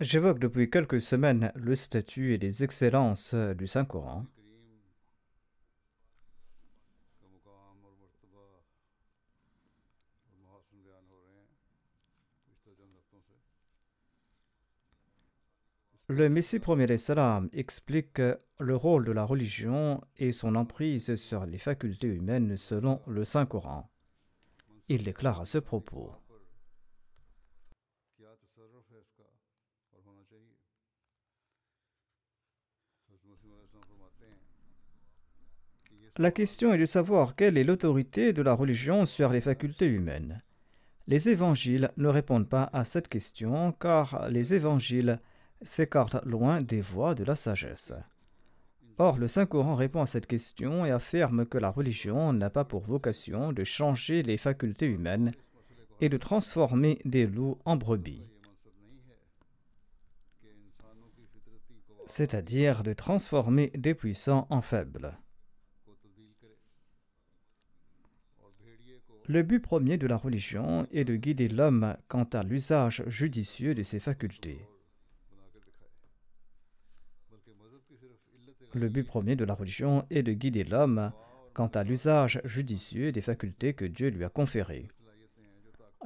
J'évoque depuis quelques semaines le statut et les excellences du Saint-Coran. Le Messie premier salam explique le rôle de la religion et son emprise sur les facultés humaines selon le Saint-Coran. Il déclare à ce propos La question est de savoir quelle est l'autorité de la religion sur les facultés humaines. Les évangiles ne répondent pas à cette question car les évangiles s'écartent loin des voies de la sagesse. Or, le Saint-Coran répond à cette question et affirme que la religion n'a pas pour vocation de changer les facultés humaines et de transformer des loups en brebis, c'est-à-dire de transformer des puissants en faibles. Le but premier de la religion est de guider l'homme quant à l'usage judicieux de ses facultés. Le but premier de la religion est de guider l'homme quant à l'usage judicieux des facultés que Dieu lui a conférées.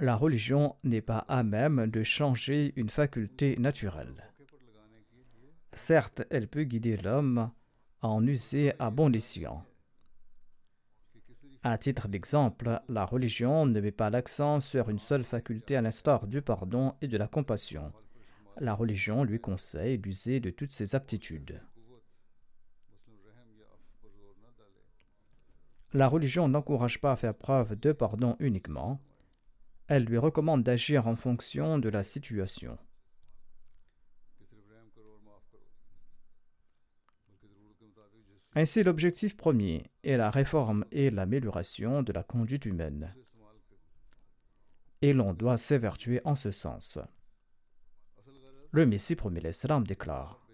La religion n'est pas à même de changer une faculté naturelle. Certes, elle peut guider l'homme à en user à bon escient. À titre d'exemple, la religion ne met pas l'accent sur une seule faculté à l'instar du pardon et de la compassion. La religion lui conseille d'user de toutes ses aptitudes. La religion n'encourage pas à faire preuve de pardon uniquement, elle lui recommande d'agir en fonction de la situation. Ainsi, l'objectif premier est la réforme et l'amélioration de la conduite humaine. Et l'on doit s'évertuer en ce sens. Le Messie premier l'Islam déclare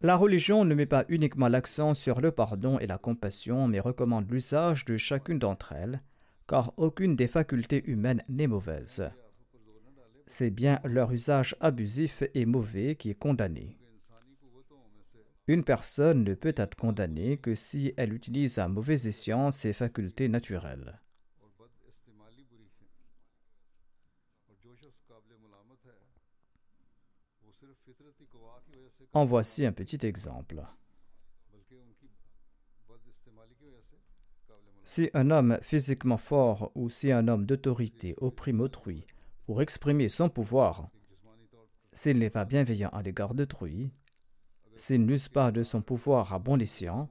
La religion ne met pas uniquement l'accent sur le pardon et la compassion, mais recommande l'usage de chacune d'entre elles, car aucune des facultés humaines n'est mauvaise. C'est bien leur usage abusif et mauvais qui est condamné. Une personne ne peut être condamnée que si elle utilise à mauvais escient ses facultés naturelles. En voici un petit exemple. Si un homme physiquement fort ou si un homme d'autorité opprime autrui pour exprimer son pouvoir, s'il n'est pas bienveillant à l'égard d'autrui, s'il n'use pas de son pouvoir à bon escient,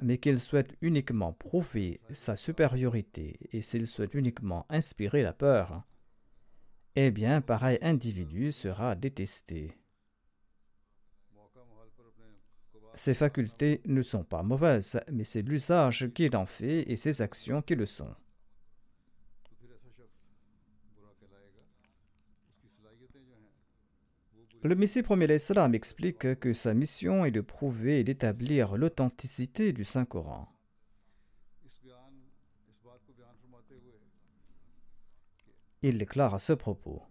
mais qu'il souhaite uniquement prouver sa supériorité et s'il souhaite uniquement inspirer la peur, eh bien pareil individu sera détesté. Ses facultés ne sont pas mauvaises, mais c'est l'usage qu'il en fait et ses actions qui le sont. Le Messie premier Islam explique que sa mission est de prouver et d'établir l'authenticité du Saint-Coran. Il déclare à ce propos.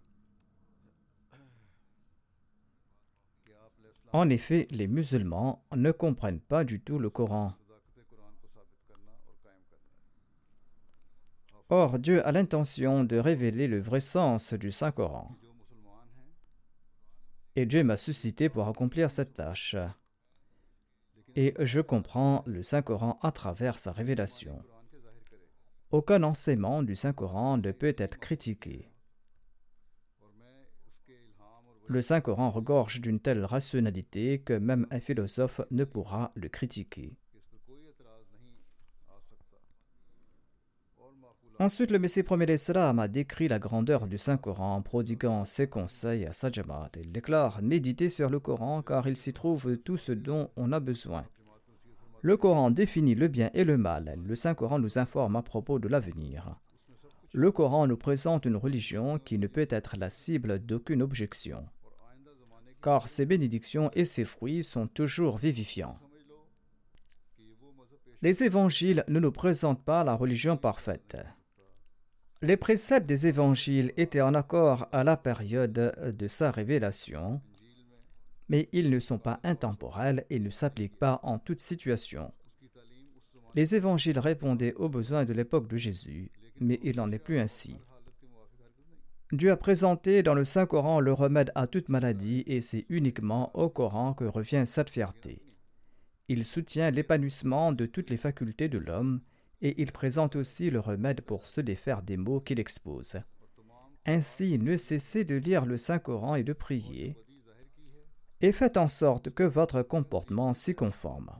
En effet, les musulmans ne comprennent pas du tout le Coran. Or, Dieu a l'intention de révéler le vrai sens du Saint-Coran. Et Dieu m'a suscité pour accomplir cette tâche. Et je comprends le Saint-Coran à travers sa révélation. Aucun enseignement du Saint-Coran ne peut être critiqué. Le Saint-Coran regorge d'une telle rationalité que même un philosophe ne pourra le critiquer. Ensuite, le Messie premier d'Islam a décrit la grandeur du Saint-Coran en prodiguant ses conseils à sa Il déclare Méditez sur le Coran car il s'y trouve tout ce dont on a besoin. Le Coran définit le bien et le mal. Le Saint-Coran nous informe à propos de l'avenir. Le Coran nous présente une religion qui ne peut être la cible d'aucune objection, car ses bénédictions et ses fruits sont toujours vivifiants. Les évangiles ne nous présentent pas la religion parfaite. Les préceptes des évangiles étaient en accord à la période de sa révélation, mais ils ne sont pas intemporels et ne s'appliquent pas en toute situation. Les évangiles répondaient aux besoins de l'époque de Jésus, mais il n'en est plus ainsi. Dieu a présenté dans le Saint-Coran le remède à toute maladie et c'est uniquement au Coran que revient cette fierté. Il soutient l'épanouissement de toutes les facultés de l'homme et il présente aussi le remède pour se défaire des maux qu'il expose. Ainsi, ne cessez de lire le Saint-Coran et de prier, et faites en sorte que votre comportement s'y conforme.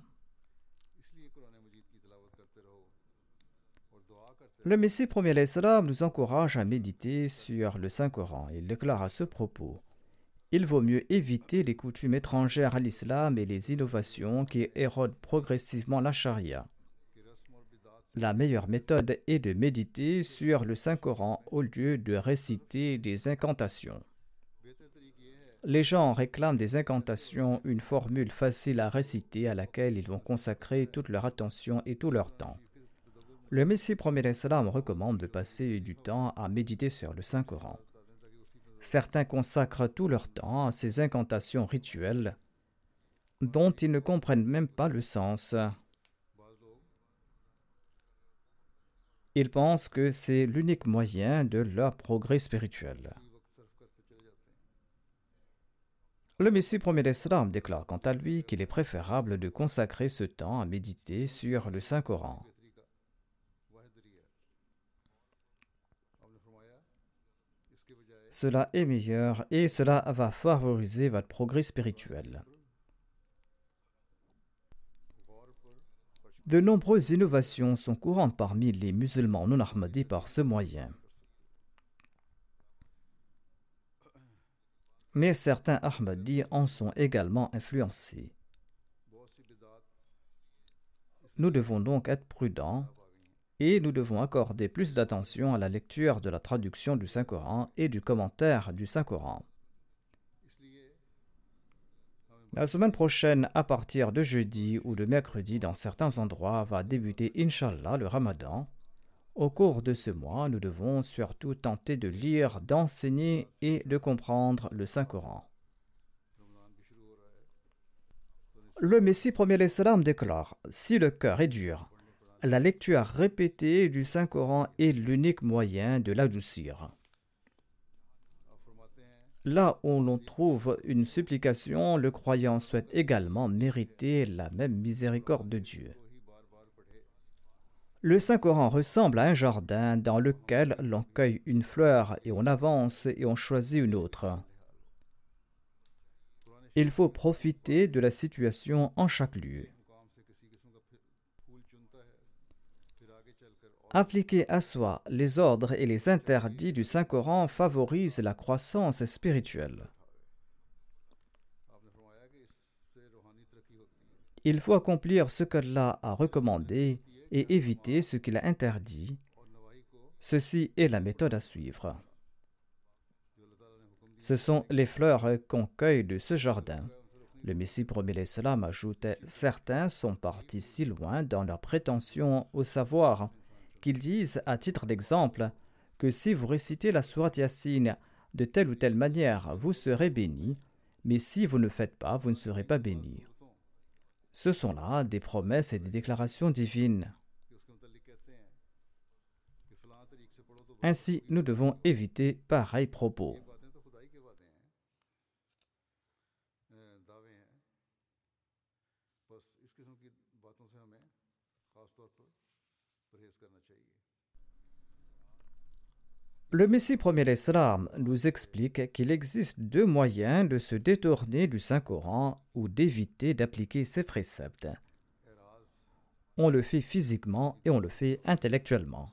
Le Messie premier l'Islam nous encourage à méditer sur le Saint-Coran. Il déclare à ce propos Il vaut mieux éviter les coutumes étrangères à l'islam et les innovations qui érodent progressivement la charia. La meilleure méthode est de méditer sur le Saint-Coran au lieu de réciter des incantations. Les gens réclament des incantations, une formule facile à réciter à laquelle ils vont consacrer toute leur attention et tout leur temps. Le Messie premier Salam recommande de passer du temps à méditer sur le Saint-Coran. Certains consacrent tout leur temps à ces incantations rituelles dont ils ne comprennent même pas le sens. Ils pensent que c'est l'unique moyen de leur progrès spirituel. Le Messie premier d'Islam déclare quant à lui qu'il est préférable de consacrer ce temps à méditer sur le Saint-Coran. Cela est meilleur et cela va favoriser votre progrès spirituel. De nombreuses innovations sont courantes parmi les musulmans non ahmadis par ce moyen. Mais certains ahmadis en sont également influencés. Nous devons donc être prudents et nous devons accorder plus d'attention à la lecture de la traduction du Saint-Coran et du commentaire du Saint-Coran. La semaine prochaine, à partir de jeudi ou de mercredi dans certains endroits, va débuter Inch'Allah le Ramadan. Au cours de ce mois, nous devons surtout tenter de lire, d'enseigner et de comprendre le Saint-Coran. Le Messie premier salam déclare Si le cœur est dur, la lecture répétée du Saint-Coran est l'unique moyen de l'adoucir. Là où l'on trouve une supplication, le croyant souhaite également mériter la même miséricorde de Dieu. Le Saint-Coran ressemble à un jardin dans lequel l'on cueille une fleur et on avance et on choisit une autre. Il faut profiter de la situation en chaque lieu. Appliquer à soi les ordres et les interdits du Saint-Coran favorise la croissance spirituelle. Il faut accomplir ce qu'Allah a recommandé et éviter ce qu'il a interdit. Ceci est la méthode à suivre. Ce sont les fleurs qu'on cueille de ce jardin. Le Messie premier l'Islam ajoutait Certains sont partis si loin dans leur prétention au savoir qu'ils disent, à titre d'exemple, que si vous récitez la sourate Yassine de telle ou telle manière, vous serez béni, mais si vous ne faites pas, vous ne serez pas béni. Ce sont là des promesses et des déclarations divines. Ainsi, nous devons éviter pareils propos. Le Messie premier l'Islam nous explique qu'il existe deux moyens de se détourner du Saint-Coran ou d'éviter d'appliquer ses préceptes. On le fait physiquement et on le fait intellectuellement.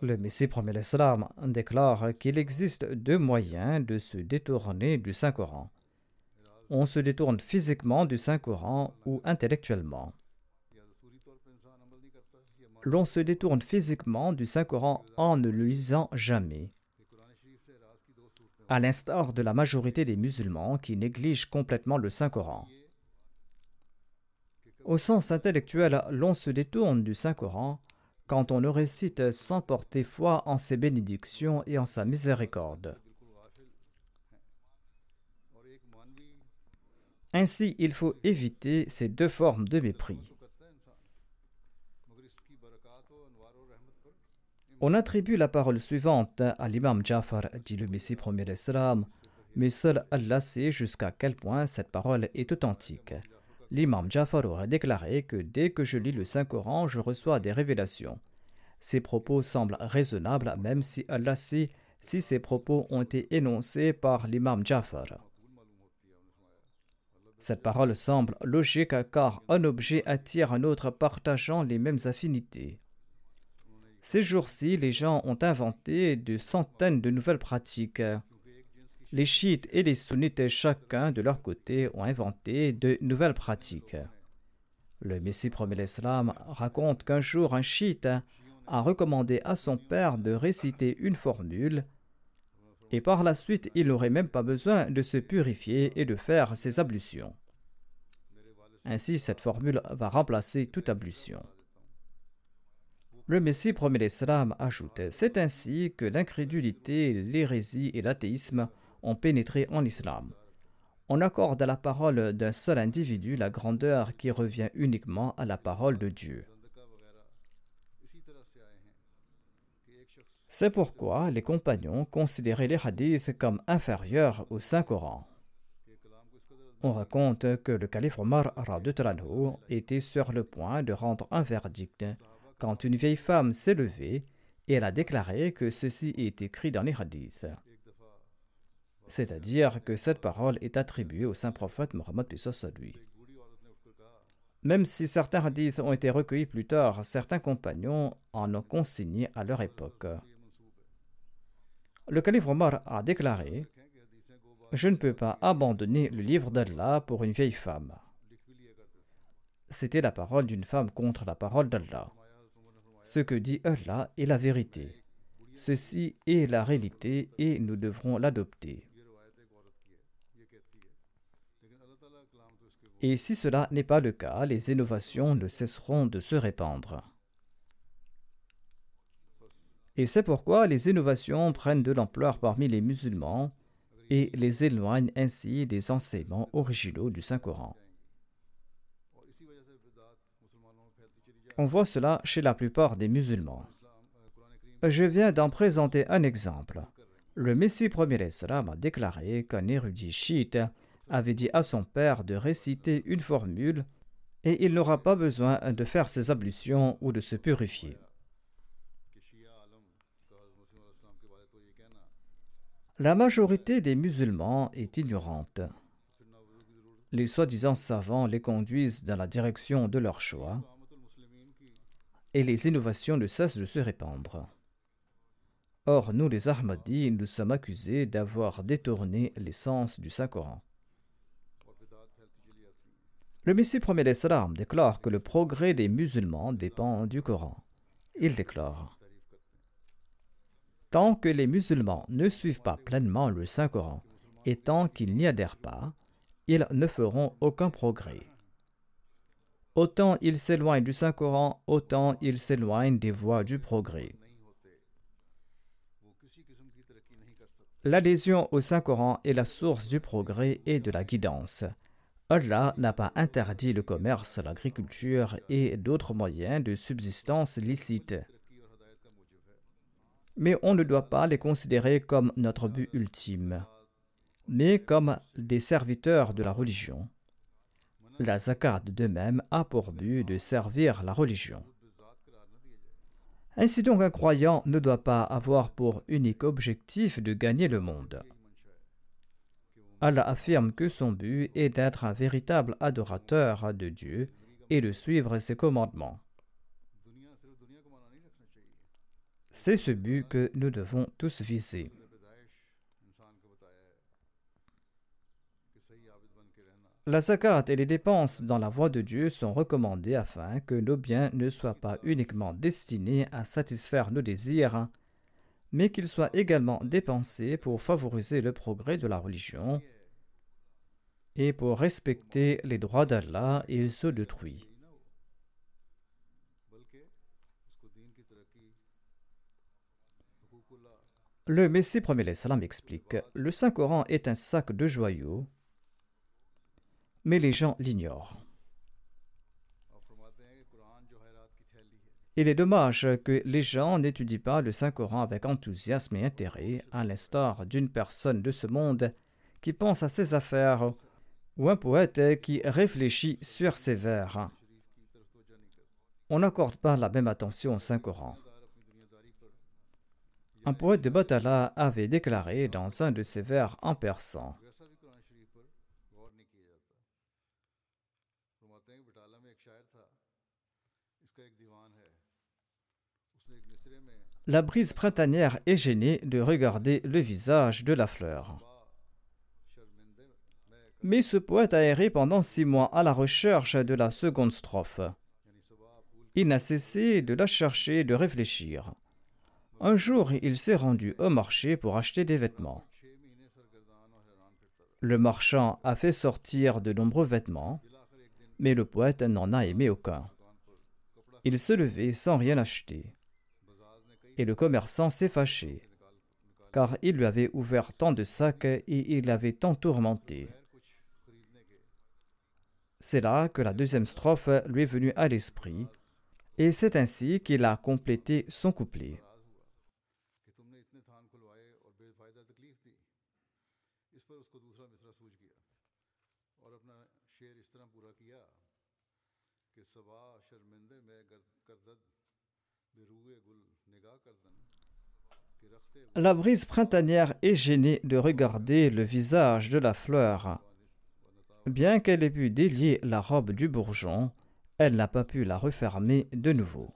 Le Messie premier l'Islam déclare qu'il existe deux moyens de se détourner du Saint-Coran on se détourne physiquement du Saint-Coran ou intellectuellement. L'on se détourne physiquement du Saint-Coran en ne le lisant jamais. À l'instar de la majorité des musulmans qui négligent complètement le Saint-Coran. Au sens intellectuel, l'on se détourne du Saint-Coran quand on le récite sans porter foi en ses bénédictions et en sa miséricorde. Ainsi, il faut éviter ces deux formes de mépris. On attribue la parole suivante à l'imam Jafar, dit le Messie premier d'Islam, mais seul Allah sait jusqu'à quel point cette parole est authentique. L'imam Jafar aurait déclaré que dès que je lis le Saint-Coran, je reçois des révélations. Ces propos semblent raisonnables même si Allah sait si ces propos ont été énoncés par l'imam Jafar. Cette parole semble logique car un objet attire un autre partageant les mêmes affinités. Ces jours-ci, les gens ont inventé de centaines de nouvelles pratiques. Les chiites et les sunnites, chacun de leur côté, ont inventé de nouvelles pratiques. Le Messie premier l'Islam raconte qu'un jour un chiite a recommandé à son père de réciter une formule et par la suite il n'aurait même pas besoin de se purifier et de faire ses ablutions. Ainsi, cette formule va remplacer toute ablution. Le Messie premier l'Islam ajoute C'est ainsi que l'incrédulité, l'hérésie et l'athéisme ont pénétré en islam. On accorde à la parole d'un seul individu la grandeur qui revient uniquement à la parole de Dieu. C'est pourquoi les compagnons considéraient les hadiths comme inférieurs au Saint-Coran. On raconte que le calife Omar était sur le point de rendre un verdict quand une vieille femme s'est levée et elle a déclaré que ceci est écrit dans les hadiths. C'est-à-dire que cette parole est attribuée au saint prophète Mohammed lui. Même si certains hadiths ont été recueillis plus tard, certains compagnons en ont consigné à leur époque. Le calife Omar a déclaré Je ne peux pas abandonner le livre d'Allah pour une vieille femme. C'était la parole d'une femme contre la parole d'Allah. Ce que dit Allah est la vérité. Ceci est la réalité et nous devrons l'adopter. Et si cela n'est pas le cas, les innovations ne cesseront de se répandre. Et c'est pourquoi les innovations prennent de l'ampleur parmi les musulmans et les éloignent ainsi des enseignements originaux du Saint-Coran. On voit cela chez la plupart des musulmans. Je viens d'en présenter un exemple. Le Messie premier Islam a déclaré qu'un érudit chiite avait dit à son père de réciter une formule et il n'aura pas besoin de faire ses ablutions ou de se purifier. La majorité des musulmans est ignorante. Les soi-disant savants les conduisent dans la direction de leur choix et les innovations ne cessent de se répandre. Or, nous les Ahmadis, nous sommes accusés d'avoir détourné l'essence du Saint-Coran. Le Messie premier d'Islam déclare que le progrès des musulmans dépend du Coran. Il déclare Tant que les musulmans ne suivent pas pleinement le Saint-Coran et tant qu'ils n'y adhèrent pas, ils ne feront aucun progrès. autant il s'éloigne du Saint-Coran, autant il s'éloigne des voies du progrès. L'adhésion au Saint-Coran est la source du progrès et de la guidance. Allah n'a pas interdit le commerce, l'agriculture et d'autres moyens de subsistance licites. Mais on ne doit pas les considérer comme notre but ultime, mais comme des serviteurs de la religion. La zakat de même a pour but de servir la religion. Ainsi donc un croyant ne doit pas avoir pour unique objectif de gagner le monde. Allah affirme que son but est d'être un véritable adorateur de Dieu et de suivre ses commandements. C'est ce but que nous devons tous viser. La zakat et les dépenses dans la voie de Dieu sont recommandées afin que nos biens ne soient pas uniquement destinés à satisfaire nos désirs, mais qu'ils soient également dépensés pour favoriser le progrès de la religion et pour respecter les droits d'Allah et ceux d'autrui. Le Messie premier l'Islam explique Le Saint-Coran est un sac de joyaux mais les gens l'ignorent. Il est dommage que les gens n'étudient pas le Saint-Coran avec enthousiasme et intérêt, à l'instar d'une personne de ce monde qui pense à ses affaires ou un poète qui réfléchit sur ses vers. On n'accorde pas la même attention au Saint-Coran. Un poète de Batala avait déclaré dans un de ses vers en persan La brise printanière est gênée de regarder le visage de la fleur. Mais ce poète a erré pendant six mois à la recherche de la seconde strophe. Il n'a cessé de la chercher et de réfléchir. Un jour, il s'est rendu au marché pour acheter des vêtements. Le marchand a fait sortir de nombreux vêtements, mais le poète n'en a aimé aucun. Il se levait sans rien acheter et le commerçant s'est fâché, car il lui avait ouvert tant de sacs et il l'avait tant tourmenté. C'est là que la deuxième strophe lui est venue à l'esprit, et c'est ainsi qu'il a complété son couplet. La brise printanière est gênée de regarder le visage de la fleur. Bien qu'elle ait pu délier la robe du bourgeon, elle n'a pas pu la refermer de nouveau.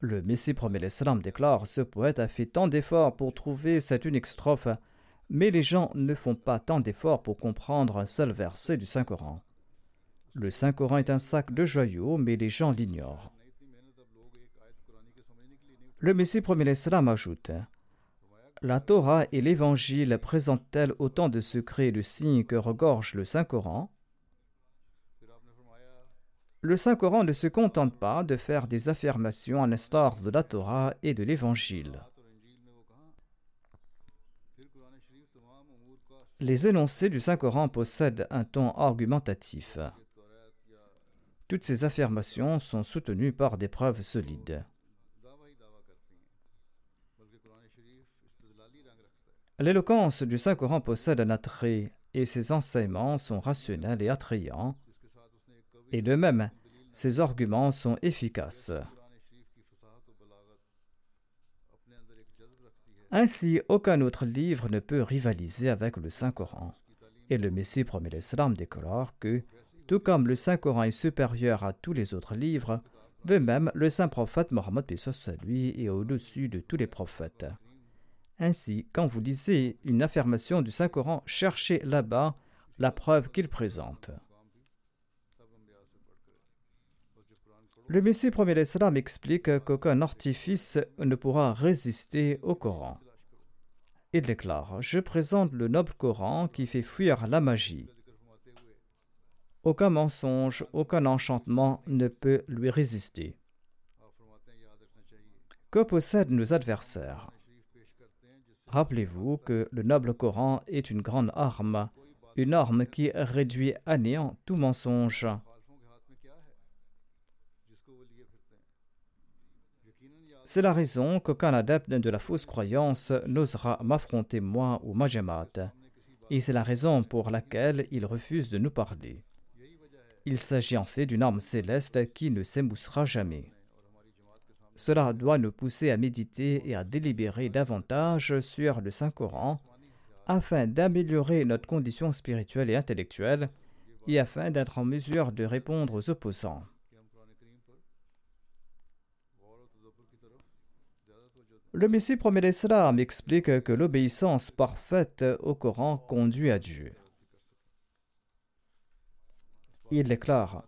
Le Messie promet l'Islam déclare Ce poète a fait tant d'efforts pour trouver cette unique strophe, mais les gens ne font pas tant d'efforts pour comprendre un seul verset du Saint-Coran. Le Saint-Coran est un sac de joyaux, mais les gens l'ignorent. Le Messie premier l'Islam ajoute La Torah et l'Évangile présentent-elles autant de secrets et de signes que regorge le Saint-Coran? Le Saint-Coran ne se contente pas de faire des affirmations à l'instar de la Torah et de l'Évangile. Les énoncés du Saint-Coran possèdent un ton argumentatif. Toutes ces affirmations sont soutenues par des preuves solides. L'éloquence du Saint-Coran possède un attrait et ses enseignements sont rationnels et attrayants. Et de même, ses arguments sont efficaces. Ainsi, aucun autre livre ne peut rivaliser avec le Saint-Coran. Et le Messie promet l'Islam déclare que, tout comme le Saint-Coran est supérieur à tous les autres livres, de même, le Saint prophète Mohammed lui est au-dessus de tous les prophètes. Ainsi, quand vous lisez une affirmation du Saint-Coran, cherchez là-bas la preuve qu'il présente. Le Messie premier l'Islam explique qu'aucun artifice ne pourra résister au Coran. Il déclare Je présente le noble Coran qui fait fuir la magie. aucun mensonge, aucun enchantement ne peut lui résister. Que possèdent nos adversaires? Rappelez-vous que le noble Coran est une grande arme, une arme qui réduit à néant tout mensonge. C'est la raison qu'aucun adepte de la fausse croyance n'osera m'affronter moi ou Majamat, et c'est la raison pour laquelle il refuse de nous parler. Il s'agit en fait d'une arme céleste qui ne s'émoussera jamais. Cela doit nous pousser à méditer et à délibérer davantage sur le Saint-Coran afin d'améliorer notre condition spirituelle et intellectuelle et afin d'être en mesure de répondre aux opposants. Le Messie promet l'Islam explique que l'obéissance parfaite au Coran conduit à Dieu. Il déclare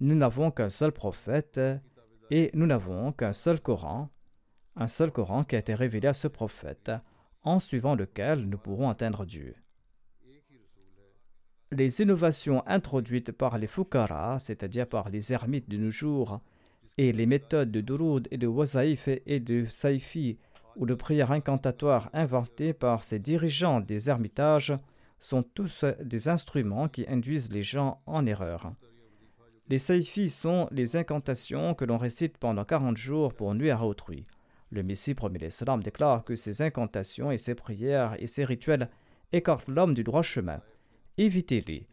Nous n'avons qu'un seul prophète et nous n'avons qu'un seul Coran, un seul Coran qui a été révélé à ce prophète, en suivant lequel nous pourrons atteindre Dieu. Les innovations introduites par les Fukara, c'est-à-dire par les ermites de nos jours, et les méthodes de Durud et de Wazaïf et de Saifi ou de prières incantatoires inventées par ces dirigeants des ermitages sont tous des instruments qui induisent les gens en erreur. Les saifis sont les incantations que l'on récite pendant 40 jours pour nuire à autrui. Le Messie premier l'Islam déclare que ces incantations et ces prières et ces rituels écartent l'homme du droit chemin. Évitez-les.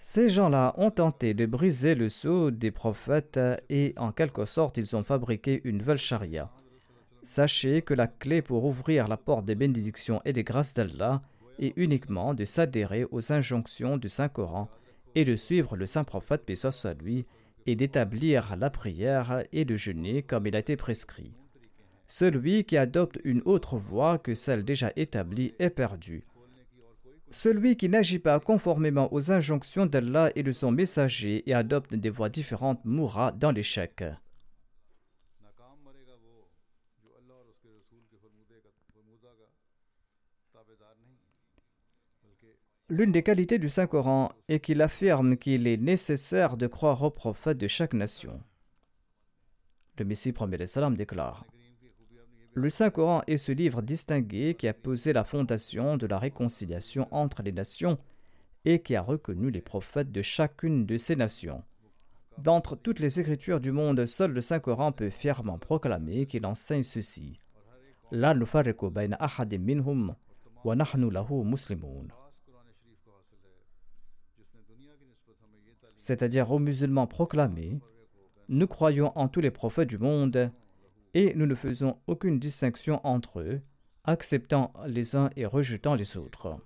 Ces gens-là ont tenté de briser le sceau des prophètes et en quelque sorte ils ont fabriqué une nouvelle charia. Sachez que la clé pour ouvrir la porte des bénédictions et des grâces d'Allah est uniquement de s'adhérer aux injonctions du Saint-Coran et de suivre le saint prophète, paix soit lui, et d'établir la prière et de jeûner comme il a été prescrit. Celui qui adopte une autre voie que celle déjà établie est perdu. Celui qui n'agit pas conformément aux injonctions d'Allah et de son messager et adopte des voies différentes mourra dans l'échec. L'une des qualités du Saint-Coran est qu'il affirme qu'il est nécessaire de croire au prophète de chaque nation. Le Messie premier salam déclare Le Saint-Coran est ce livre distingué qui a posé la fondation de la réconciliation entre les nations et qui a reconnu les prophètes de chacune de ces nations. D'entre toutes les écritures du monde, seul le Saint-Coran peut fièrement proclamer qu'il enseigne ceci. C'est-à-dire aux musulmans proclamés, nous croyons en tous les prophètes du monde et nous ne faisons aucune distinction entre eux, acceptant les uns et rejetant les autres.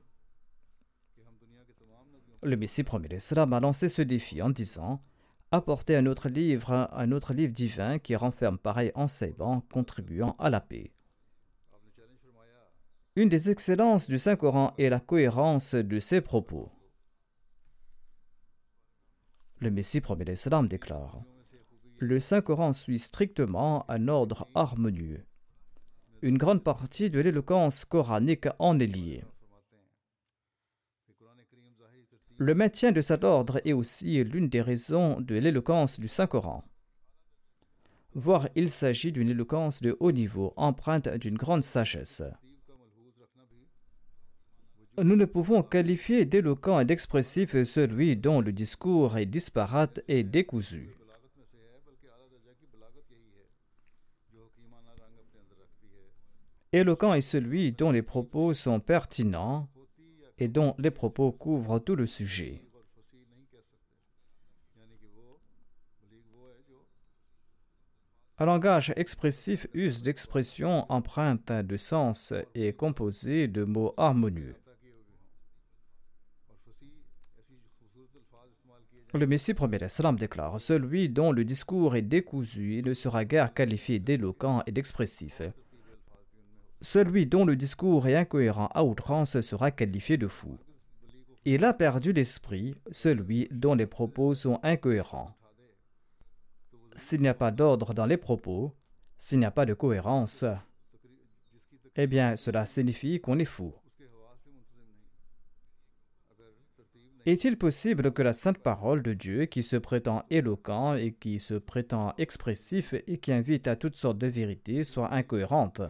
Le Messie premier l'Islam a lancé ce défi en disant Apportez un autre livre, un autre livre divin qui renferme pareil enseignement contribuant à la paix. Une des excellences du Saint-Coran est la cohérence de ses propos. Le Messie premier l'Islam déclare Le Saint-Coran suit strictement un ordre harmonieux. Une grande partie de l'éloquence coranique en est liée. Le maintien de cet ordre est aussi l'une des raisons de l'éloquence du Saint-Coran. Voire il s'agit d'une éloquence de haut niveau, empreinte d'une grande sagesse. Nous ne pouvons qualifier d'éloquent et d'expressif celui dont le discours est disparate et décousu. Éloquent est celui dont les propos sont pertinents et dont les propos couvrent tout le sujet. Un langage expressif use d'expressions empreintes de sens et composé de mots harmonieux. Le Messie premier salam déclare Celui dont le discours est décousu ne sera guère qualifié d'éloquent et d'expressif. Celui dont le discours est incohérent à outrance sera qualifié de fou. Il a perdu l'esprit, celui dont les propos sont incohérents. S'il n'y a pas d'ordre dans les propos, s'il n'y a pas de cohérence, eh bien cela signifie qu'on est fou. Est-il possible que la sainte parole de Dieu, qui se prétend éloquent et qui se prétend expressif et qui invite à toutes sortes de vérités, soit incohérente?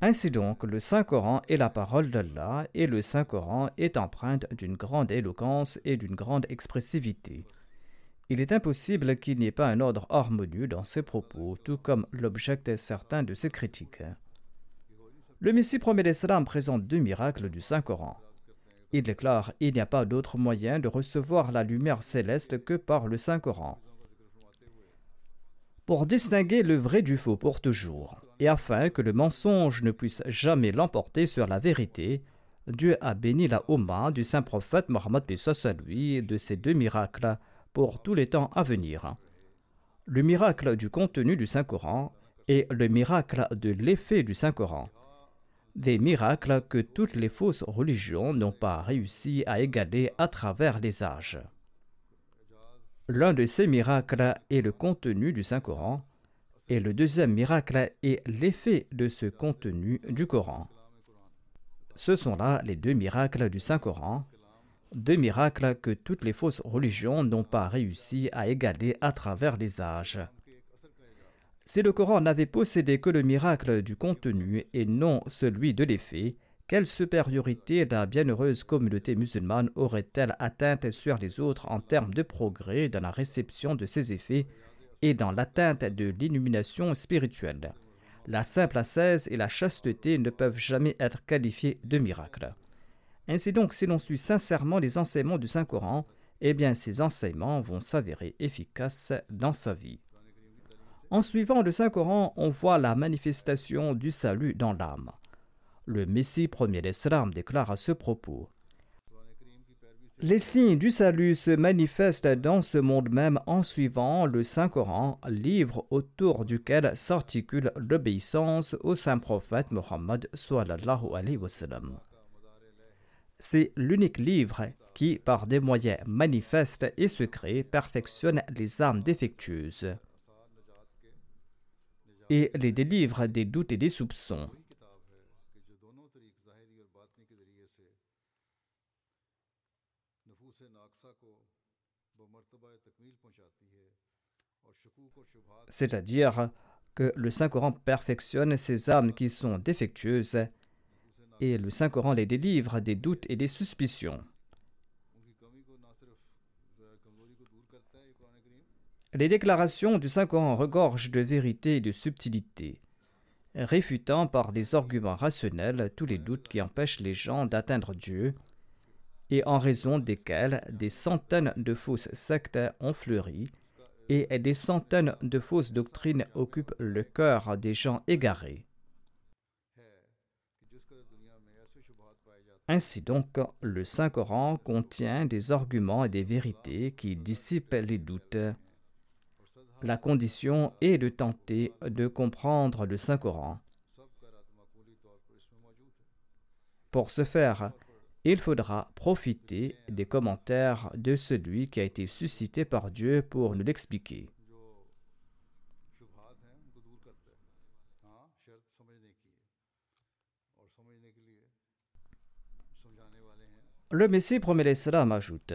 Ainsi donc, le Saint-Coran est la parole d'Allah et le Saint-Coran est empreinte d'une grande éloquence et d'une grande expressivité. Il est impossible qu'il n'y ait pas un ordre harmonieux dans ses propos, tout comme l'objectent certains de ses critiques. Le Messie promet l'Islam présente deux miracles du Saint-Coran. Il déclare Il n'y a pas d'autre moyen de recevoir la lumière céleste que par le Saint-Coran. Pour distinguer le vrai du faux pour toujours, et afin que le mensonge ne puisse jamais l'emporter sur la vérité, Dieu a béni la Oumma du saint prophète Mohammed lui de ces deux miracles pour tous les temps à venir. Le miracle du contenu du Saint-Coran et le miracle de l'effet du Saint-Coran. Des miracles que toutes les fausses religions n'ont pas réussi à égaler à travers les âges. L'un de ces miracles est le contenu du Saint-Coran et le deuxième miracle est l'effet de ce contenu du Coran. Ce sont là les deux miracles du Saint-Coran, deux miracles que toutes les fausses religions n'ont pas réussi à égaler à travers les âges. Si le Coran n'avait possédé que le miracle du contenu et non celui de l'effet, quelle supériorité la bienheureuse communauté musulmane aurait-elle atteinte sur les autres en termes de progrès dans la réception de ses effets et dans l'atteinte de l'illumination spirituelle? La simple ascèse et la chasteté ne peuvent jamais être qualifiées de miracles. Ainsi donc, si l'on suit sincèrement les enseignements du Saint-Coran, eh bien ces enseignements vont s'avérer efficaces dans sa vie. En suivant le Saint-Coran, on voit la manifestation du salut dans l'âme. Le Messie premier d'Islam déclare à ce propos Les signes du salut se manifestent dans ce monde même en suivant le Saint-Coran, livre autour duquel s'articule l'obéissance au saint prophète Mohammed c'est l'unique livre qui, par des moyens manifestes et secrets, perfectionne les âmes défectueuses et les délivre des doutes et des soupçons. C'est-à-dire que le Saint-Coran perfectionne ces âmes qui sont défectueuses et le Saint-Coran les délivre des doutes et des suspicions. Les déclarations du Saint-Coran regorgent de vérité et de subtilité, réfutant par des arguments rationnels tous les doutes qui empêchent les gens d'atteindre Dieu et en raison desquels des centaines de fausses sectes ont fleuri et des centaines de fausses doctrines occupent le cœur des gens égarés. Ainsi donc, le Saint-Coran contient des arguments et des vérités qui dissipent les doutes. La condition est de tenter de comprendre le Saint-Coran. Pour ce faire, il faudra profiter des commentaires de celui qui a été suscité par Dieu pour nous l'expliquer. Le Messie promet salam ajoute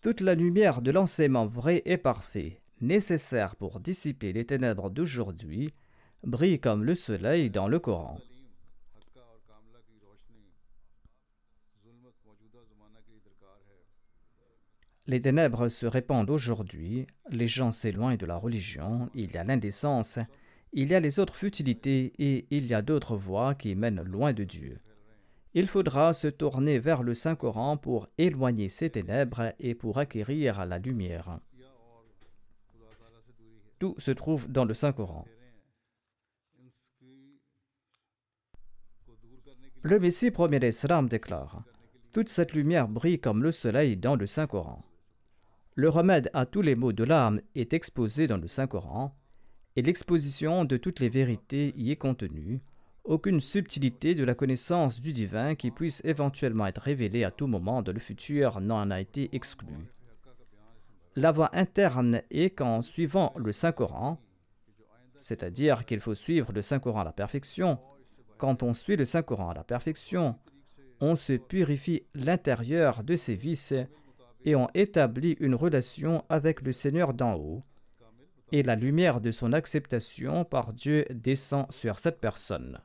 Toute la lumière de l'enseignement vrai et parfait, nécessaire pour dissiper les ténèbres d'aujourd'hui, brille comme le soleil dans le Coran. Les ténèbres se répandent aujourd'hui, les gens s'éloignent de la religion, il y a l'indécence, il y a les autres futilités et il y a d'autres voies qui mènent loin de Dieu il faudra se tourner vers le Saint-Coran pour éloigner ses ténèbres et pour acquérir la lumière. Tout se trouve dans le Saint-Coran. Le Messie premier d'Islam déclare Toute cette lumière brille comme le soleil dans le Saint-Coran. Le remède à tous les maux de l'âme est exposé dans le Saint-Coran et l'exposition de toutes les vérités y est contenue aucune subtilité de la connaissance du divin qui puisse éventuellement être révélée à tout moment dans le futur n'en a été exclue. La voie interne est qu'en suivant le Saint-Coran, c'est-à-dire qu'il faut suivre le Saint-Coran à la perfection. Quand on suit le Saint-Coran à la perfection, on se purifie l'intérieur de ses vices et on établit une relation avec le Seigneur d'en haut, et la lumière de son acceptation par Dieu descend sur cette personne.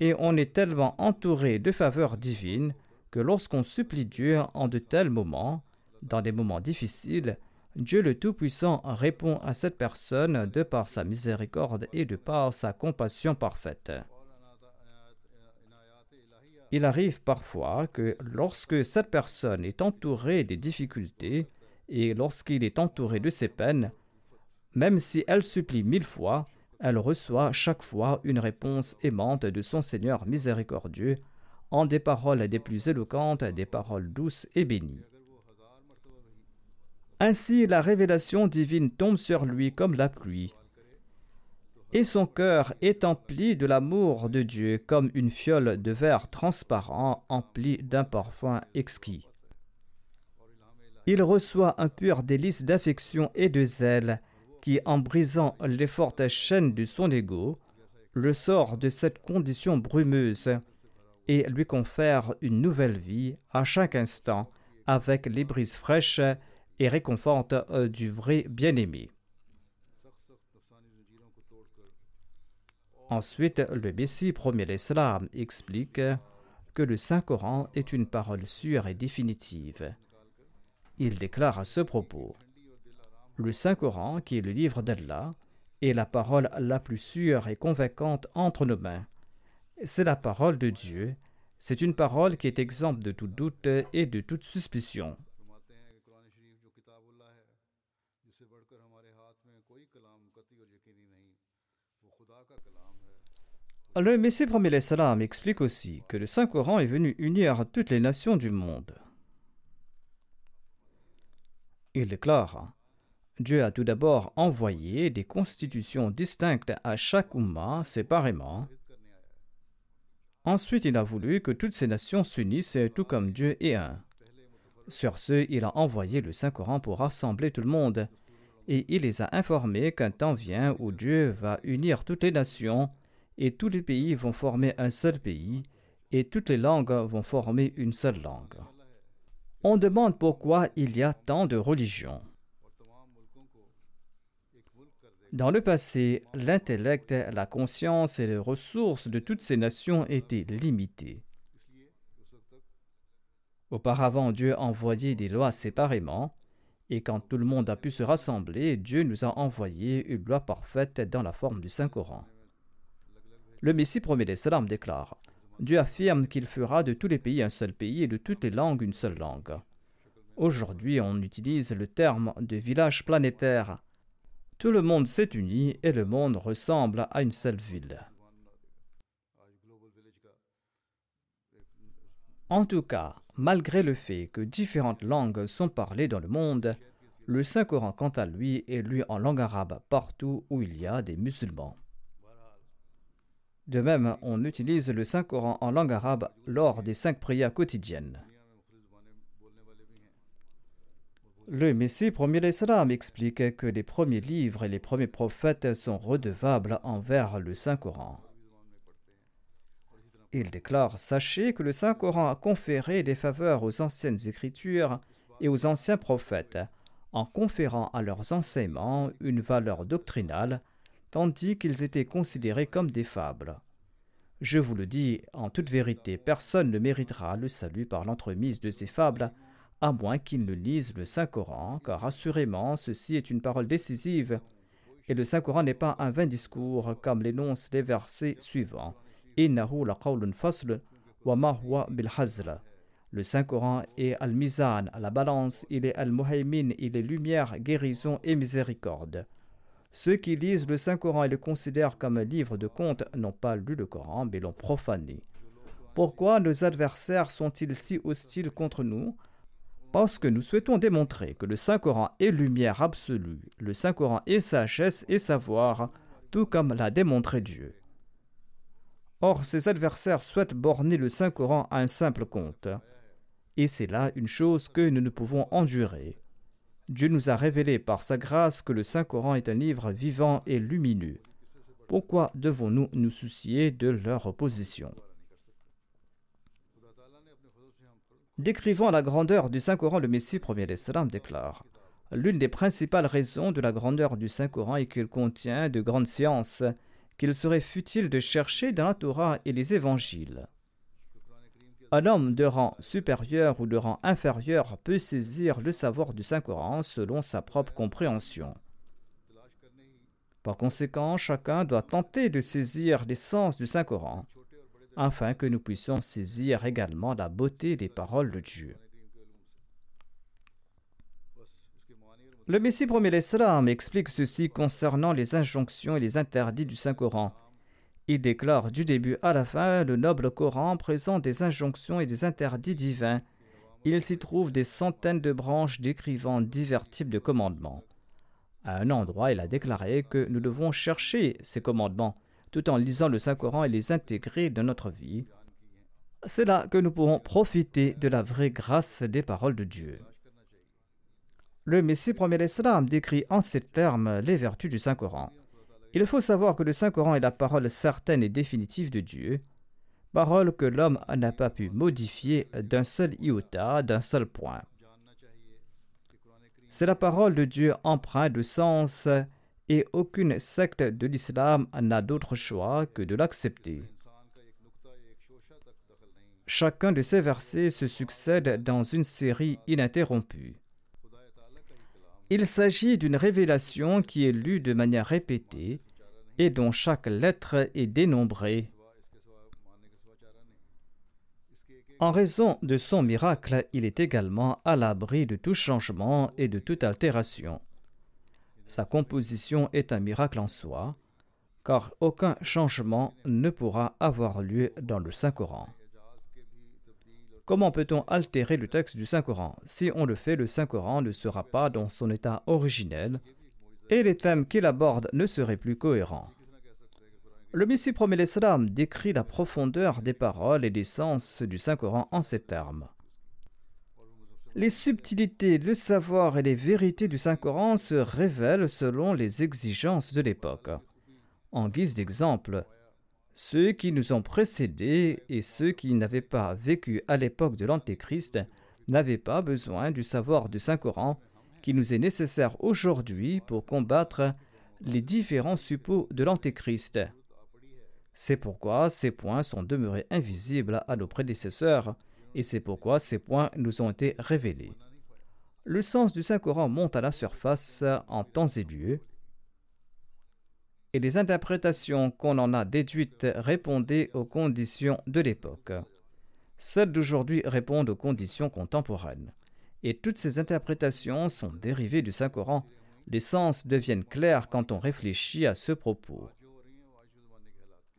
Et on est tellement entouré de faveurs divines que lorsqu'on supplie Dieu en de tels moments, dans des moments difficiles, Dieu le Tout-Puissant répond à cette personne de par sa miséricorde et de par sa compassion parfaite. Il arrive parfois que lorsque cette personne est entourée des difficultés et lorsqu'il est entouré de ses peines, même si elle supplie mille fois, elle reçoit chaque fois une réponse aimante de son Seigneur miséricordieux en des paroles des plus éloquentes, des paroles douces et bénies. Ainsi la révélation divine tombe sur lui comme la pluie, et son cœur est empli de l'amour de Dieu comme une fiole de verre transparent emplie d'un parfum exquis. Il reçoit un pur délice d'affection et de zèle qui, en brisant les fortes chaînes de son ego, le sort de cette condition brumeuse et lui confère une nouvelle vie à chaque instant avec les brises fraîches et réconforte euh, du vrai bien-aimé. Ensuite, le Messie premier l'Islam explique que le Saint-Coran est une parole sûre et définitive. Il déclare à ce propos Le Saint-Coran, qui est le livre d'Allah, est la parole la plus sûre et convaincante entre nos mains. C'est la parole de Dieu. C'est une parole qui est exempte de tout doute et de toute suspicion. Le Messie premier salam explique aussi que le Saint-Coran est venu unir toutes les nations du monde. Il déclare Dieu a tout d'abord envoyé des constitutions distinctes à chaque Ummah séparément. Ensuite, il a voulu que toutes ces nations s'unissent tout comme Dieu est un. Sur ce, il a envoyé le Saint-Coran pour rassembler tout le monde, et il les a informés qu'un temps vient où Dieu va unir toutes les nations et tous les pays vont former un seul pays, et toutes les langues vont former une seule langue. On demande pourquoi il y a tant de religions. Dans le passé, l'intellect, la conscience et les ressources de toutes ces nations étaient limitées. Auparavant, Dieu envoyait des lois séparément, et quand tout le monde a pu se rassembler, Dieu nous a envoyé une loi parfaite dans la forme du Saint-Coran. Le Messie promet salam déclare Dieu affirme qu'il fera de tous les pays un seul pays et de toutes les langues une seule langue. Aujourd'hui, on utilise le terme de village planétaire. Tout le monde s'est uni et le monde ressemble à une seule ville. En tout cas, malgré le fait que différentes langues sont parlées dans le monde, le Saint-Coran, quant à lui, est lu en langue arabe partout où il y a des musulmans. De même, on utilise le Saint-Coran en langue arabe lors des cinq prières quotidiennes. Le Messie premier l'Islam explique que les premiers livres et les premiers prophètes sont redevables envers le Saint-Coran. Il déclare Sachez que le Saint-Coran a conféré des faveurs aux anciennes écritures et aux anciens prophètes, en conférant à leurs enseignements une valeur doctrinale tandis qu'ils étaient considérés comme des fables. Je vous le dis, en toute vérité, personne ne méritera le salut par l'entremise de ces fables, à moins qu'il ne lise le Saint-Coran, car assurément ceci est une parole décisive, et le Saint-Coran n'est pas un vain discours, comme l'énoncent les versets suivants. Le Saint-Coran est al-mizan, la balance, il est al-muhaymin, il est lumière, guérison et miséricorde. Ceux qui lisent le Saint-Coran et le considèrent comme un livre de contes n'ont pas lu le Coran, mais l'ont profané. Pourquoi nos adversaires sont-ils si hostiles contre nous? Parce que nous souhaitons démontrer que le Saint-Coran est lumière absolue, le Saint-Coran est sagesse et savoir, tout comme l'a démontré Dieu. Or, ces adversaires souhaitent borner le Saint-Coran à un simple conte. Et c'est là une chose que nous ne pouvons endurer. Dieu nous a révélé par sa grâce que le Saint-Coran est un livre vivant et lumineux. Pourquoi devons-nous nous soucier de leur opposition? Décrivant la grandeur du Saint-Coran, le Messie premier l'Islam déclare L'une des principales raisons de la grandeur du Saint-Coran est qu'il contient de grandes sciences qu'il serait futile de chercher dans la Torah et les évangiles. Un homme de rang supérieur ou de rang inférieur peut saisir le savoir du Saint-Coran selon sa propre compréhension. Par conséquent, chacun doit tenter de saisir l'essence du Saint-Coran afin que nous puissions saisir également la beauté des paroles de Dieu. Le Messie premier l'Islam explique ceci concernant les injonctions et les interdits du Saint-Coran. Il déclare du début à la fin le noble Coran présente des injonctions et des interdits divins. Il s'y trouve des centaines de branches décrivant divers types de commandements. À un endroit, il a déclaré que nous devons chercher ces commandements tout en lisant le Saint-Coran et les intégrer dans notre vie. C'est là que nous pourrons profiter de la vraie grâce des paroles de Dieu. Le Messie premier l'Islam décrit en ces termes les vertus du Saint-Coran. Il faut savoir que le Saint-Coran est la parole certaine et définitive de Dieu, parole que l'homme n'a pas pu modifier d'un seul iota, d'un seul point. C'est la parole de Dieu empreinte de sens et aucune secte de l'islam n'a d'autre choix que de l'accepter. Chacun de ces versets se succède dans une série ininterrompue. Il s'agit d'une révélation qui est lue de manière répétée et dont chaque lettre est dénombrée En raison de son miracle, il est également à l'abri de tout changement et de toute altération. Sa composition est un miracle en soi, car aucun changement ne pourra avoir lieu dans le Saint-Coran. Comment peut-on altérer le texte du Saint-Coran Si on le fait, le Saint-Coran ne sera pas dans son état originel et les thèmes qu'il aborde ne seraient plus cohérents. Le Messie promet l'Islam décrit la profondeur des paroles et des sens du Saint-Coran en ces termes. Les subtilités, le savoir et les vérités du Saint-Coran se révèlent selon les exigences de l'époque. En guise d'exemple, ceux qui nous ont précédés et ceux qui n'avaient pas vécu à l'époque de l'Antéchrist n'avaient pas besoin du savoir du Saint-Coran qui nous est nécessaire aujourd'hui pour combattre les différents suppôts de l'Antéchrist. C'est pourquoi ces points sont demeurés invisibles à nos prédécesseurs, et c'est pourquoi ces points nous ont été révélés. Le sens du Saint-Coran monte à la surface en temps et lieu, et les interprétations qu'on en a déduites répondaient aux conditions de l'époque. Celles d'aujourd'hui répondent aux conditions contemporaines. Et toutes ces interprétations sont dérivées du Saint-Coran. Les sens deviennent clairs quand on réfléchit à ce propos.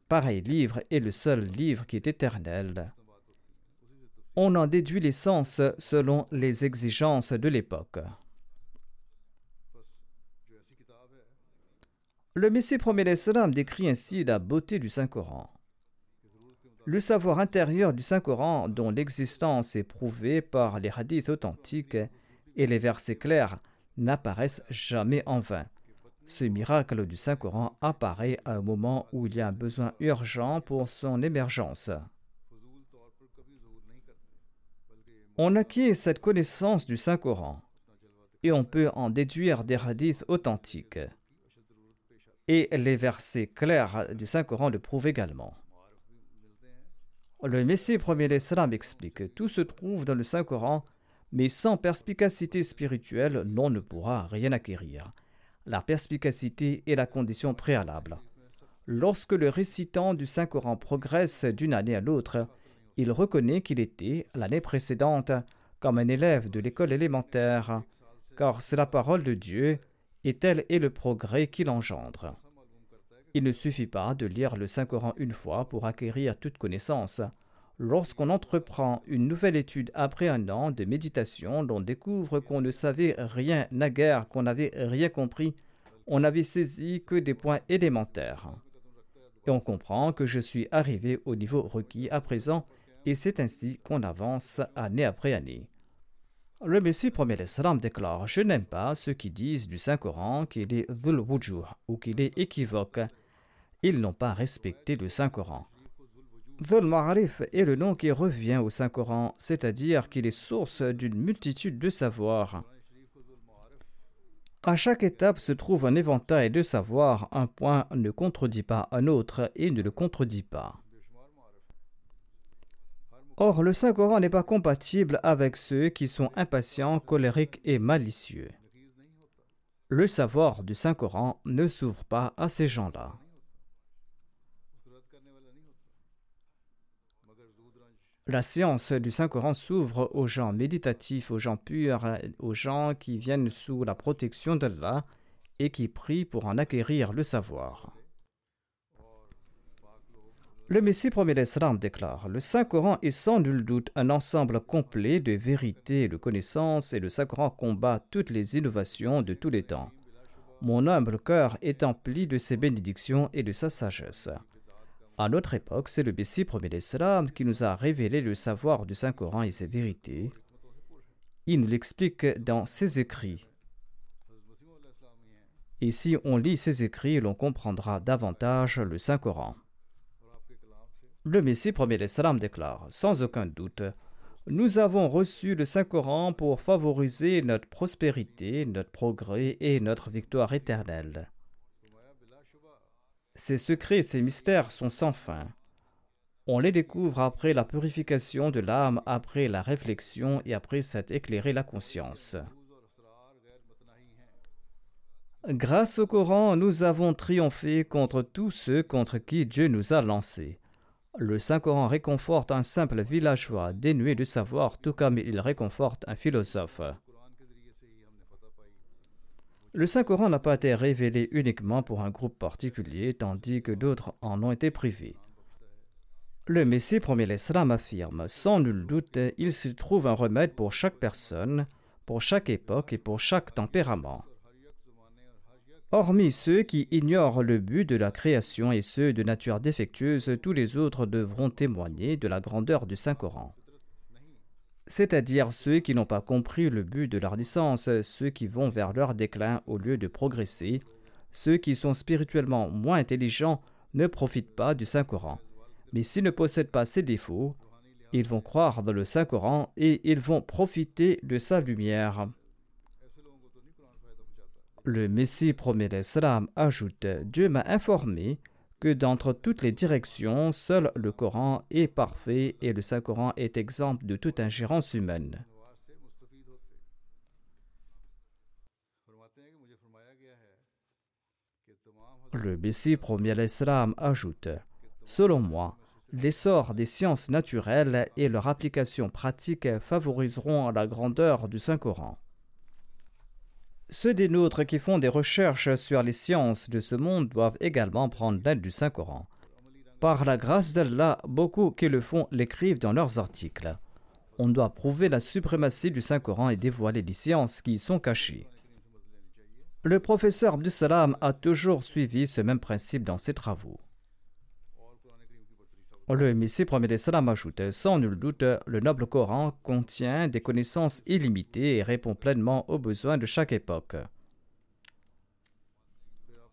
Pareil livre est le seul livre qui est éternel. On en déduit les sens selon les exigences de l'époque. Le Messie premier l'Islam décrit ainsi la beauté du Saint-Coran. Le savoir intérieur du Saint-Coran, dont l'existence est prouvée par les hadiths authentiques et les versets clairs, n'apparaissent jamais en vain. Ce miracle du Saint-Coran apparaît à un moment où il y a un besoin urgent pour son émergence. On acquiert cette connaissance du Saint-Coran et on peut en déduire des hadiths authentiques. Et les versets clairs du Saint-Coran le prouvent également. Le Messie premier l'Islam explique que tout se trouve dans le Saint-Coran, mais sans perspicacité spirituelle, l'on ne pourra rien acquérir. La perspicacité est la condition préalable. Lorsque le récitant du Saint-Coran progresse d'une année à l'autre, il reconnaît qu'il était, l'année précédente, comme un élève de l'école élémentaire, car c'est la parole de Dieu, et tel est le progrès qu'il engendre. Il ne suffit pas de lire le Saint-Coran une fois pour acquérir toute connaissance. Lorsqu'on entreprend une nouvelle étude après un an de méditation, l'on découvre qu'on ne savait rien naguère, qu'on n'avait rien compris, on n'avait saisi que des points élémentaires. Et on comprend que je suis arrivé au niveau requis à présent, et c'est ainsi qu'on avance année après année. Le Messie premier l'Islam déclare Je n'aime pas ceux qui disent du Saint-Coran qu'il est dhul ou qu'il est équivoque. Ils n'ont pas respecté le Saint-Coran. Dhul Ma'arif est le nom qui revient au Saint-Coran, c'est-à-dire qu'il est source d'une multitude de savoirs. À chaque étape se trouve un éventail de savoirs, un point ne contredit pas un autre et ne le contredit pas. Or, le Saint-Coran n'est pas compatible avec ceux qui sont impatients, colériques et malicieux. Le savoir du Saint-Coran ne s'ouvre pas à ces gens-là. La science du Saint-Coran s'ouvre aux gens méditatifs, aux gens purs, aux gens qui viennent sous la protection d'Allah et qui prient pour en acquérir le savoir. Le Messie premier d'Islam déclare Le Saint-Coran est sans nul doute un ensemble complet de vérités et de connaissances, et le Saint-Coran combat toutes les innovations de tous les temps. Mon humble cœur est empli de ses bénédictions et de sa sagesse. À notre époque, c'est le Messie premier d'Islam qui nous a révélé le savoir du Saint-Coran et ses vérités. Il nous l'explique dans ses écrits. Et si on lit ses écrits, l'on comprendra davantage le Saint-Coran. Le Messie premier d'Islam déclare, sans aucun doute, nous avons reçu le Saint-Coran pour favoriser notre prospérité, notre progrès et notre victoire éternelle. Ces secrets et ces mystères sont sans fin. On les découvre après la purification de l'âme, après la réflexion et après s'être éclairé la conscience. Grâce au Coran, nous avons triomphé contre tous ceux contre qui Dieu nous a lancés. Le Saint-Coran réconforte un simple villageois dénué de savoir, tout comme il réconforte un philosophe. Le Saint-Coran n'a pas été révélé uniquement pour un groupe particulier, tandis que d'autres en ont été privés. Le Messie premier l'Islam affirme, sans nul doute, il se trouve un remède pour chaque personne, pour chaque époque et pour chaque tempérament. Hormis ceux qui ignorent le but de la création et ceux de nature défectueuse, tous les autres devront témoigner de la grandeur du Saint-Coran c'est-à-dire ceux qui n'ont pas compris le but de leur naissance, ceux qui vont vers leur déclin au lieu de progresser, ceux qui sont spirituellement moins intelligents ne profitent pas du Saint-Coran. Mais s'ils ne possèdent pas ces défauts, ils vont croire dans le Saint-Coran et ils vont profiter de sa lumière. Le Messie promet l'Islam ajoute Dieu m'a informé que d'entre toutes les directions, seul le Coran est parfait et le Saint-Coran est exempt de toute ingérence humaine. Le Messie premier l'Islam ajoute Selon moi, l'essor des sciences naturelles et leur application pratique favoriseront la grandeur du Saint-Coran. Ceux des nôtres qui font des recherches sur les sciences de ce monde doivent également prendre l'aide du Saint-Coran. Par la grâce d'Allah, beaucoup qui le font l'écrivent dans leurs articles. On doit prouver la suprématie du Saint-Coran et dévoiler les sciences qui y sont cachées. Le professeur Abdus a toujours suivi ce même principe dans ses travaux. Le Messie premier l'Islam ajoute Sans nul doute, le noble Coran contient des connaissances illimitées et répond pleinement aux besoins de chaque époque.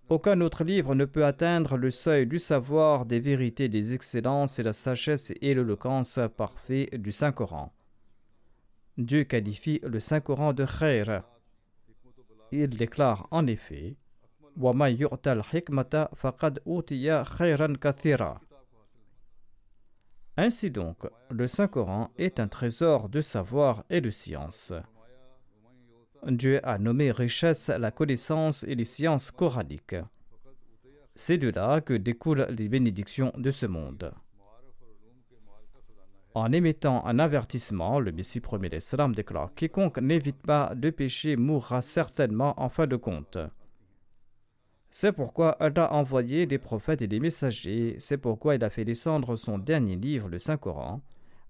Aucun autre livre ne peut atteindre le seuil du savoir, des vérités, des excellences et la sagesse et l'éloquence parfaite du Saint-Coran. Dieu qualifie le Saint-Coran de khair. Il déclare en effet Ainsi donc, le Saint-Coran est un trésor de savoir et de science. Dieu a nommé richesse la connaissance et les sciences coraniques. C'est de là que découlent les bénédictions de ce monde. En émettant un avertissement, le Messie premier d'Islam déclare Quiconque n'évite pas de péché mourra certainement en fin de compte. C'est pourquoi Allah a envoyé des prophètes et des messagers, c'est pourquoi il a fait descendre son dernier livre, le Saint-Coran,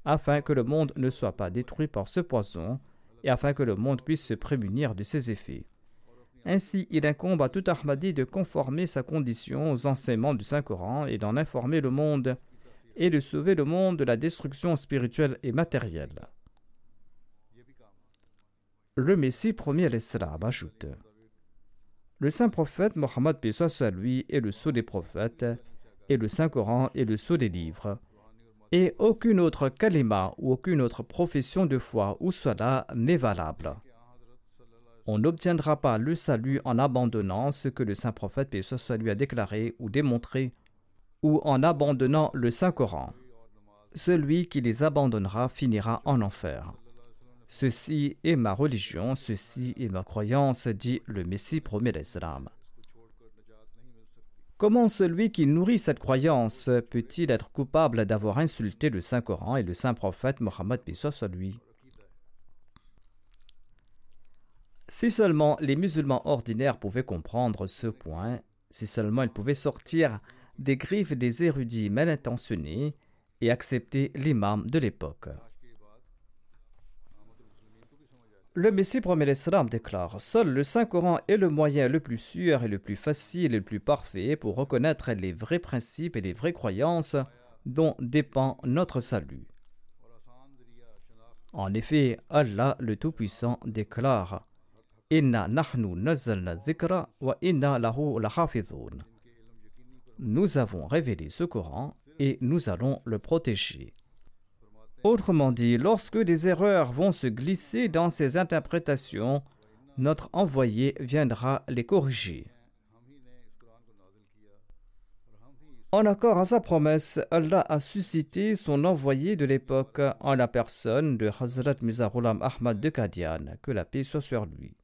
afin que le monde ne soit pas détruit par ce poison, et afin que le monde puisse se prémunir de ses effets. Ainsi, il incombe à tout Ahmadi de conformer sa condition aux enseignements du Saint-Coran et d'en informer le monde, et de sauver le monde de la destruction spirituelle et matérielle. Le Messie premier l'Islam ajoute Le saint prophète Mohammed soit lui est le sceau des prophètes, et le Saint-Coran est le sceau des livres. Et aucune autre kalima ou aucune autre profession de foi ou cela n'est valable. On n'obtiendra pas le salut en abandonnant ce que le saint prophète soit lui a déclaré ou démontré, ou en abandonnant le Saint-Coran. Celui qui les abandonnera finira en enfer. Ceci est ma religion, ceci est ma croyance, dit le Messie promet l'Islam. Comment celui qui nourrit cette croyance peut-il être coupable d'avoir insulté le Saint-Coran et le Saint-Prophète Mohammed soit lui? Si seulement les musulmans ordinaires pouvaient comprendre ce point, si seulement ils pouvaient sortir des griffes des érudits mal intentionnés et accepter l'imam de l'époque. Le Messie promet l'Islam déclare Seul le Saint-Coran est le moyen le plus sûr et le plus facile et le plus parfait pour reconnaître les vrais principes et les vraies croyances dont dépend notre salut. En effet, Allah le Tout-Puissant déclare Inna nahnu wa inna lahu Nous avons révélé ce Coran et nous allons le protéger. Autrement dit, lorsque des erreurs vont se glisser dans ces interprétations, notre envoyé viendra les corriger. En accord à sa promesse, Allah a suscité son envoyé de l'époque en la personne de Hazrat Mizarulam Ahmad de Kadian, que la paix soit sur lui.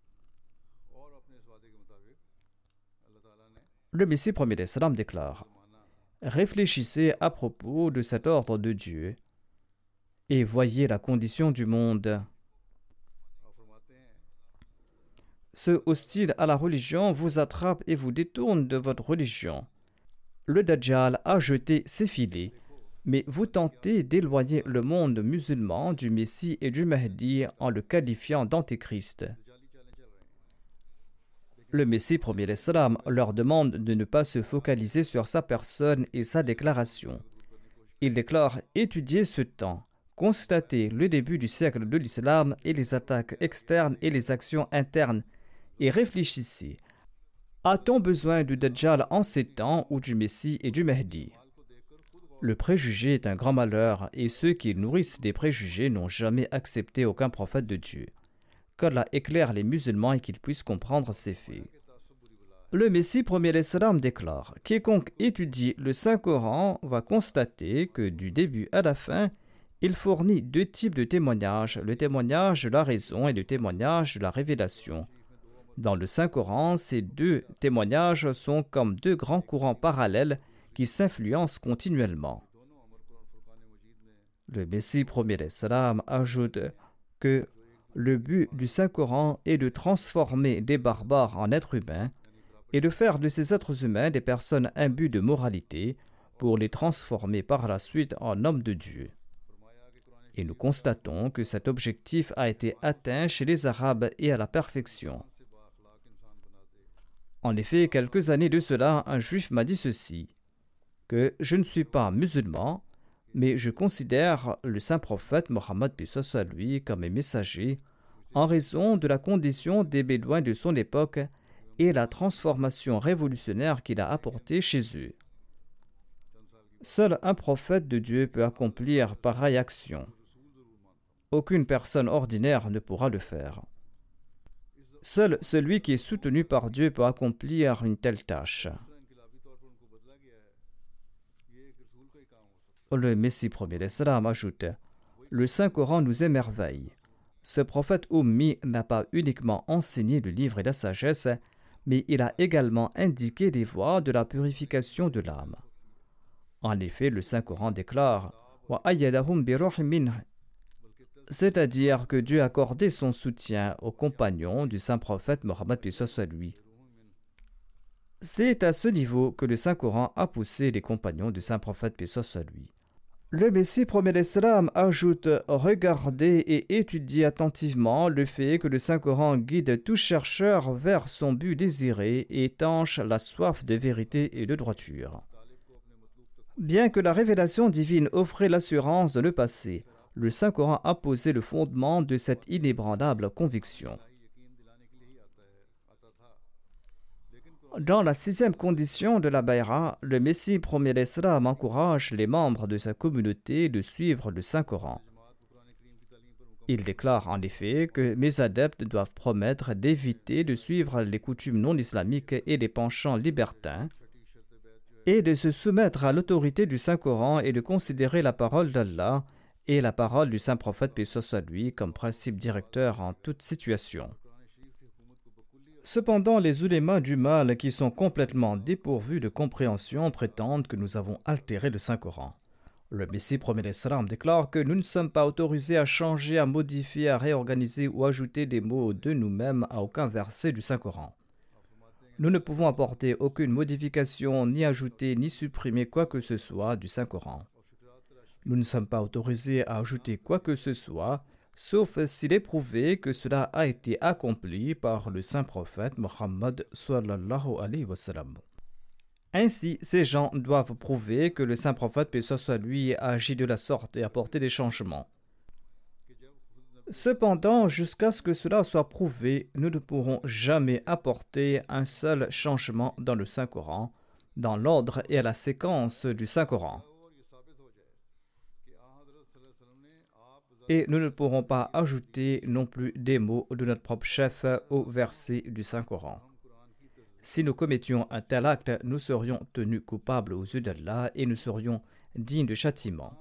Le Messie premier d'Islam déclare Réfléchissez à propos de cet ordre de Dieu et voyez la condition du monde. Ceux hostiles à la religion vous attrapent et vous détournent de votre religion. Le Dajjal a jeté ses filets, mais vous tentez d'éloigner le monde musulman du Messie et du Mahdi en le qualifiant d'antéchrist. Le Messie premier l'Islam leur demande de ne pas se focaliser sur sa personne et sa déclaration. Il déclare étudier ce temps, constatez le début du siècle de l'islam et les attaques externes et les actions internes et réfléchissez. A-t-on besoin du Dajjal en ces temps ou du Messie et du Mahdi? Le préjugé est un grand malheur et ceux qui nourrissent des préjugés n'ont jamais accepté aucun prophète de Dieu. Qu'Allah éclaire les musulmans et qu'ils puissent comprendre ces faits. Le Messie premier l'Islam déclare Quiconque étudie le Saint-Coran va constater que du début à la fin, il fournit deux types de témoignages, le témoignage de la raison et le témoignage de la révélation. Dans le Saint-Coran, ces deux témoignages sont comme deux grands courants parallèles qui s'influencent continuellement. Le Messie premier ajoute que le but du Saint-Coran est de transformer des barbares en êtres humains et de faire de ces êtres humains des personnes imbues de moralité pour les transformer par la suite en hommes de Dieu et nous constatons que cet objectif a été atteint chez les Arabes et à la perfection. En effet, quelques années de cela, un juif m'a dit ceci, que je ne suis pas musulman, mais je considère le saint prophète Mohammed à lui comme un messager en raison de la condition des Bédouins de son époque et la transformation révolutionnaire qu'il a apportée chez eux. Seul un prophète de Dieu peut accomplir pareille action. Aucune personne ordinaire ne pourra le faire. Seul celui qui est soutenu par Dieu peut accomplir une telle tâche. Le Messie premier ajoute Le Saint-Coran nous émerveille. Ce prophète Ummi n'a pas uniquement enseigné le livre et la sagesse, mais il a également indiqué des voies de la purification de l'âme. En effet, le Saint-Coran déclare c'est-à-dire que Dieu a accordé son soutien aux compagnons du saint prophète Mohammed soit lui. C'est à ce niveau que le Saint-Coran a poussé les compagnons du saint prophète soit lui. Le Messie promet l'Islam ajoute Regardez et étudiez attentivement le fait que le Saint-Coran guide tout chercheur vers son but désiré et étanche la soif de vérité et de droiture. Bien que la révélation divine offrait l'assurance de le passé, le Saint-Coran a posé le fondement de cette inébranlable conviction. Dans la sixième condition de la Bayra, le Messie premier l'Islam encourage les membres de sa communauté de suivre le Saint-Coran. Il déclare en effet que mes adeptes doivent promettre d'éviter de suivre les coutumes non islamiques et les penchants libertins, et de se soumettre à l'autorité du Saint-Coran et de considérer la parole d'Allah et la parole du Saint-Prophète, paix soit lui, comme principe directeur en toute situation. Cependant, les ulémas du mal qui sont complètement dépourvus de compréhension prétendent que nous avons altéré le Saint-Coran. Le Messie premier l'Islam déclare que nous ne sommes pas autorisés à changer, à modifier, à réorganiser ou ajouter des mots de nous-mêmes à aucun verset du Saint-Coran. Nous ne pouvons apporter aucune modification, ni ajouter, ni supprimer quoi que ce soit du Saint-Coran. Nous ne sommes pas autorisés à ajouter quoi que ce soit, sauf s'il est prouvé que cela a été accompli par le saint prophète Mohammed. Ainsi, ces gens doivent prouver que le saint prophète, paix soit lui, a agi de la sorte et apporté des changements. Cependant, jusqu'à ce que cela soit prouvé, nous ne pourrons jamais apporter un seul changement dans le Saint-Coran, dans l'ordre et à la séquence du Saint-Coran. Et nous ne pourrons pas ajouter non plus des mots de notre propre chef au verset du Saint-Coran. Si nous commettions un tel acte, nous serions tenus coupables aux yeux d'Allah et nous serions dignes de châtiment.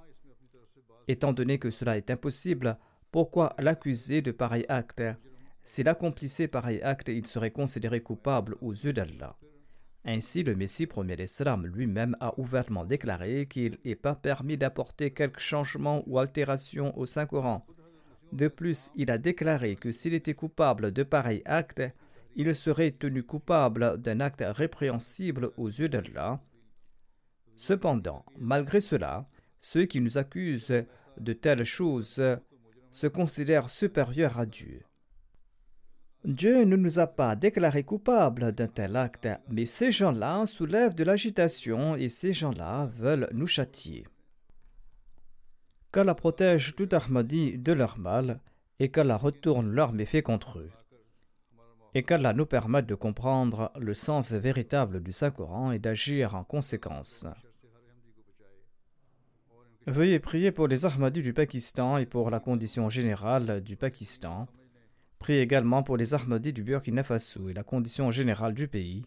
Étant donné que cela est impossible, pourquoi l'accuser de pareil acte? S'il accomplissait pareil acte, il serait considéré coupable aux yeux d'Allah. Ainsi, le Messie premier l'Islam lui-même a ouvertement déclaré qu'il n'est pas permis d'apporter quelque changement ou altération au Saint-Coran. De plus, il a déclaré que s'il était coupable de pareil acte, il serait tenu coupable d'un acte répréhensible aux yeux d'Allah. Cependant, malgré cela, ceux qui nous accusent de telles choses se considèrent supérieurs à Dieu. Dieu ne nous a pas déclarés coupables d'un tel acte, mais ces gens-là soulèvent de l'agitation et ces gens-là veulent nous châtier. Qu'Allah protège tout Ahmadi de leur mal et qu'Allah retourne leurs méfaits contre eux. Et qu'Allah nous permette de comprendre le sens véritable du Saint-Coran et d'agir en conséquence. Veuillez prier pour les Ahmadis du Pakistan et pour la condition générale du Pakistan Priez également pour les Ahmadis du Burkina Faso et la condition générale du pays.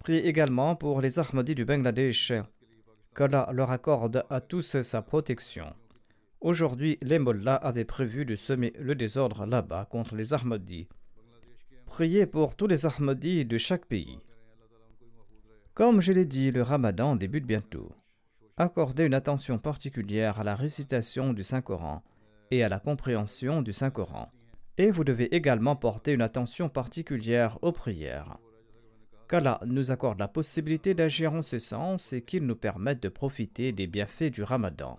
Priez également pour les Ahmadis du Bangladesh, qu'Allah leur accorde à tous sa protection. Aujourd'hui, les mollahs avaient prévu de semer le désordre là-bas contre les Ahmadis. Priez pour tous les Ahmadis de chaque pays. Comme je l'ai dit, le ramadan débute bientôt. Accordez une attention particulière à la récitation du Saint-Coran et à la compréhension du Saint-Coran. Et vous devez également porter une attention particulière aux prières. Qu'Allah nous accorde la possibilité d'agir en ce sens et qu'il nous permette de profiter des bienfaits du Ramadan.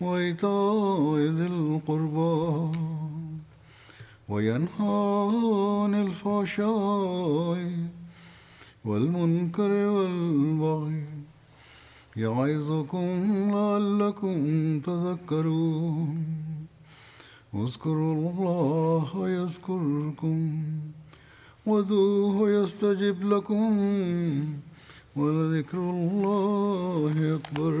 وإيتاء ذي القربى وينهى عن الفحشاء والمنكر والبغي يعظكم لعلكم تذكرون. اذكروا الله يذكركم وذوه يستجب لكم ولذكر الله أكبر.